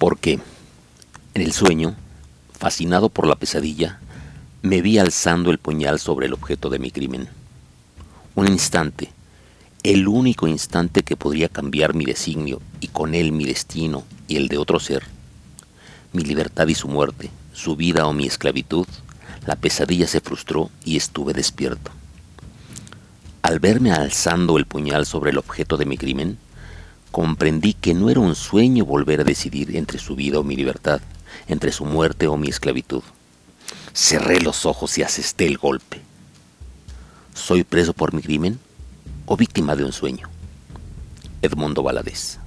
Porque en el sueño, fascinado por la pesadilla, me vi alzando el puñal sobre el objeto de mi crimen. Un instante, el único instante que podría cambiar mi designio y con él mi destino y el de otro ser, mi libertad y su muerte, su vida o mi esclavitud, la pesadilla se frustró y estuve despierto. Al verme alzando el puñal sobre el objeto de mi crimen, comprendí que no era un sueño volver a decidir entre su vida o mi libertad, entre su muerte o mi esclavitud. Cerré los ojos y asesté el golpe. ¿Soy preso por mi crimen o víctima de un sueño? Edmundo Valadez.